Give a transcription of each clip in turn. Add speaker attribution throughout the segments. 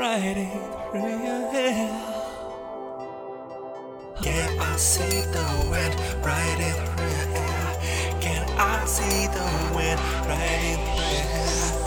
Speaker 1: riding through your hair. Can I see the wind riding through your hair? Can I see the wind
Speaker 2: riding through your hair?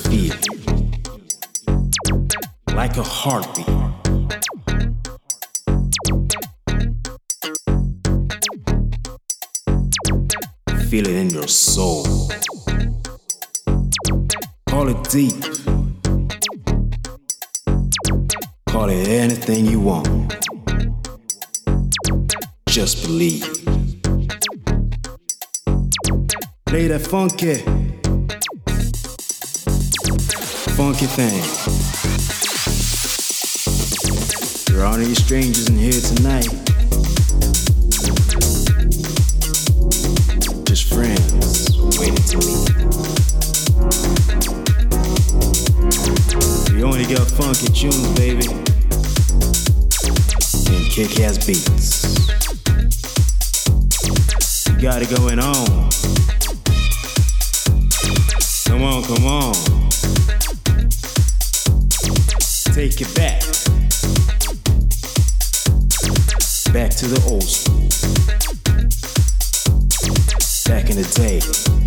Speaker 2: Feeling. Like a heartbeat. Feel it in your soul. Call it deep. Call it anything you want. Just believe. Play that funky, funky thing. There aren't any strangers in here tonight. Just friends waiting to meet. We only got funky tunes, baby, and kick-ass beats. You got it going on. Come on, come on. Take it back. Back to the old school. Back in the day.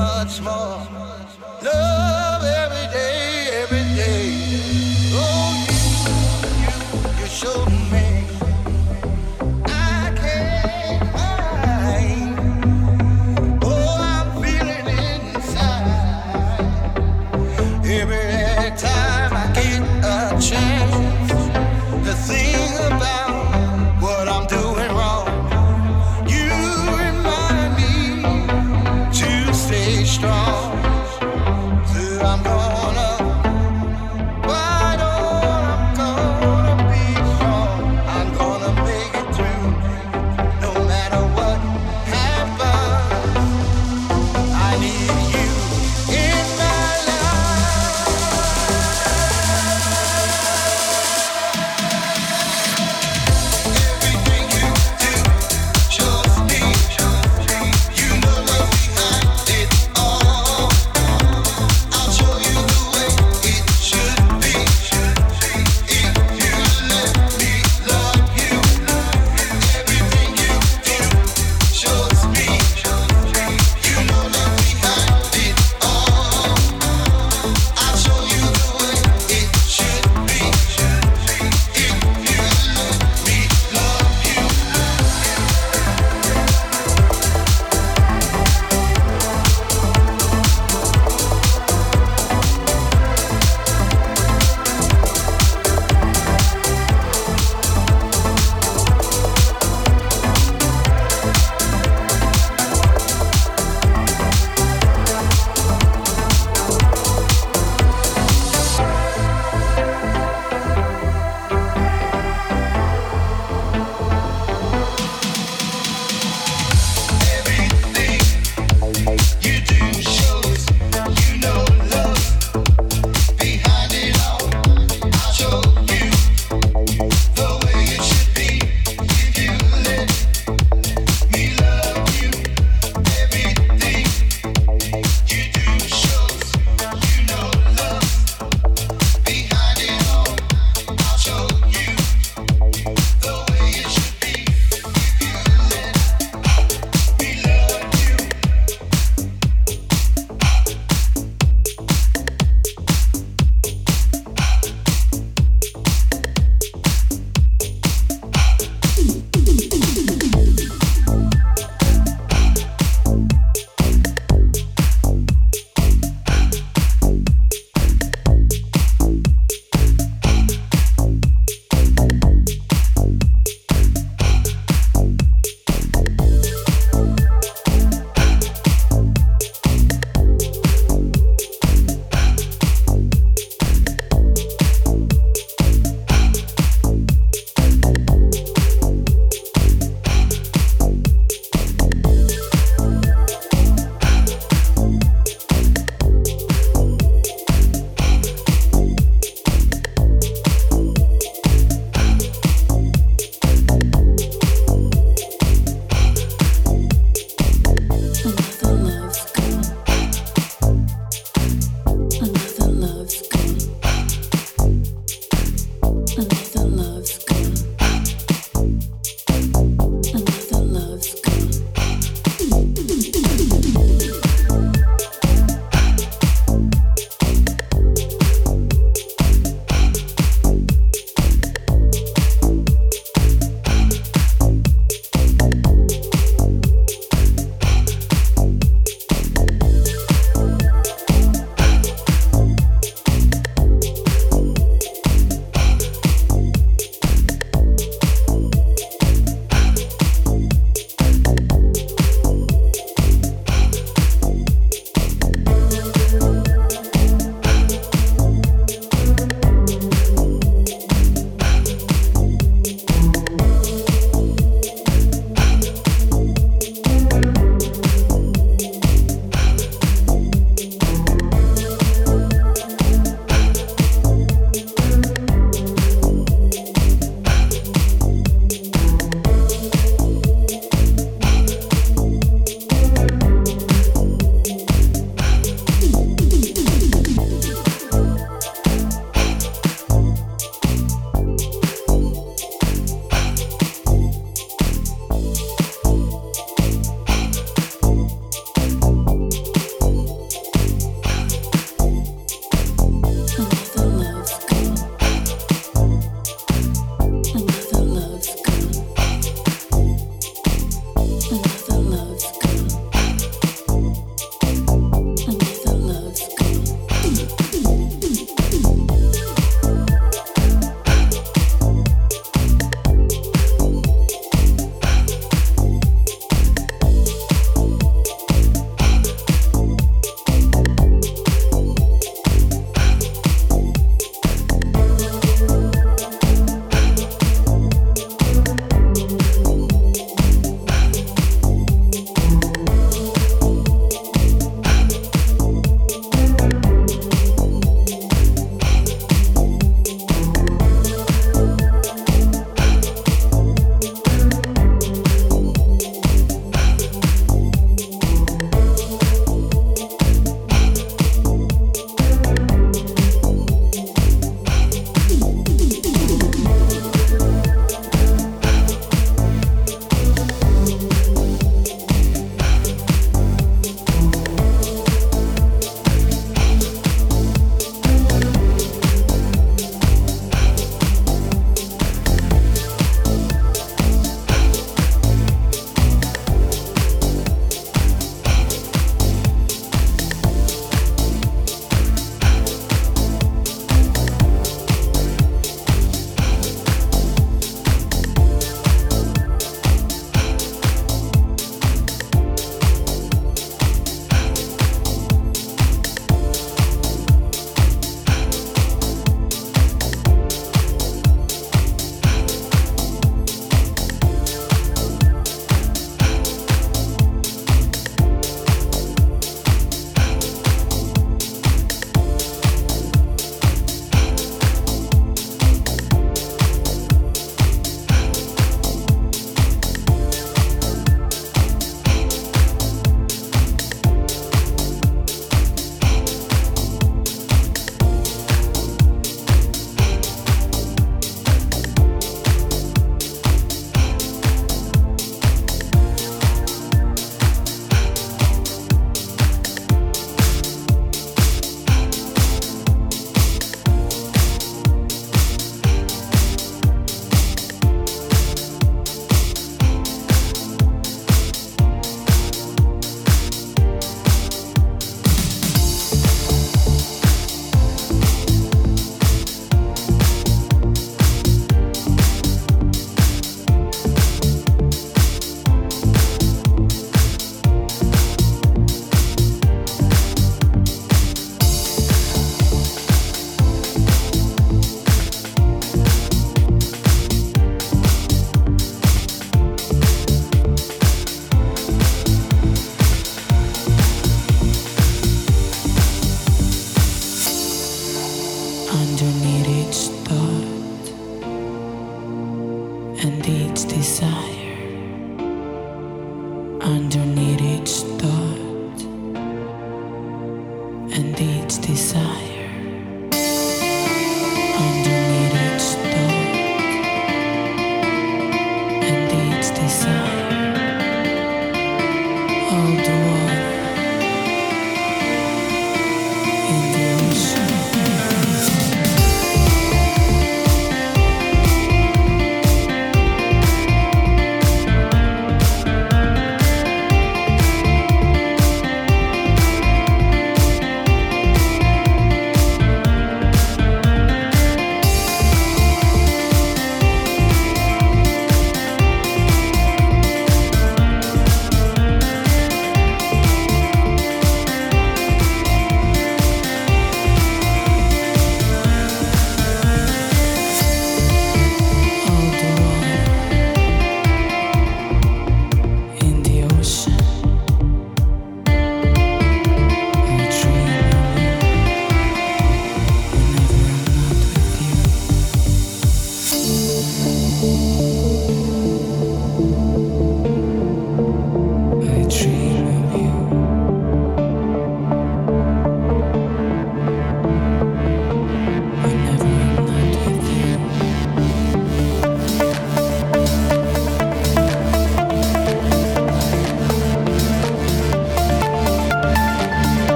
Speaker 2: much more. Love every day, every day. Oh, you, you, you showed me.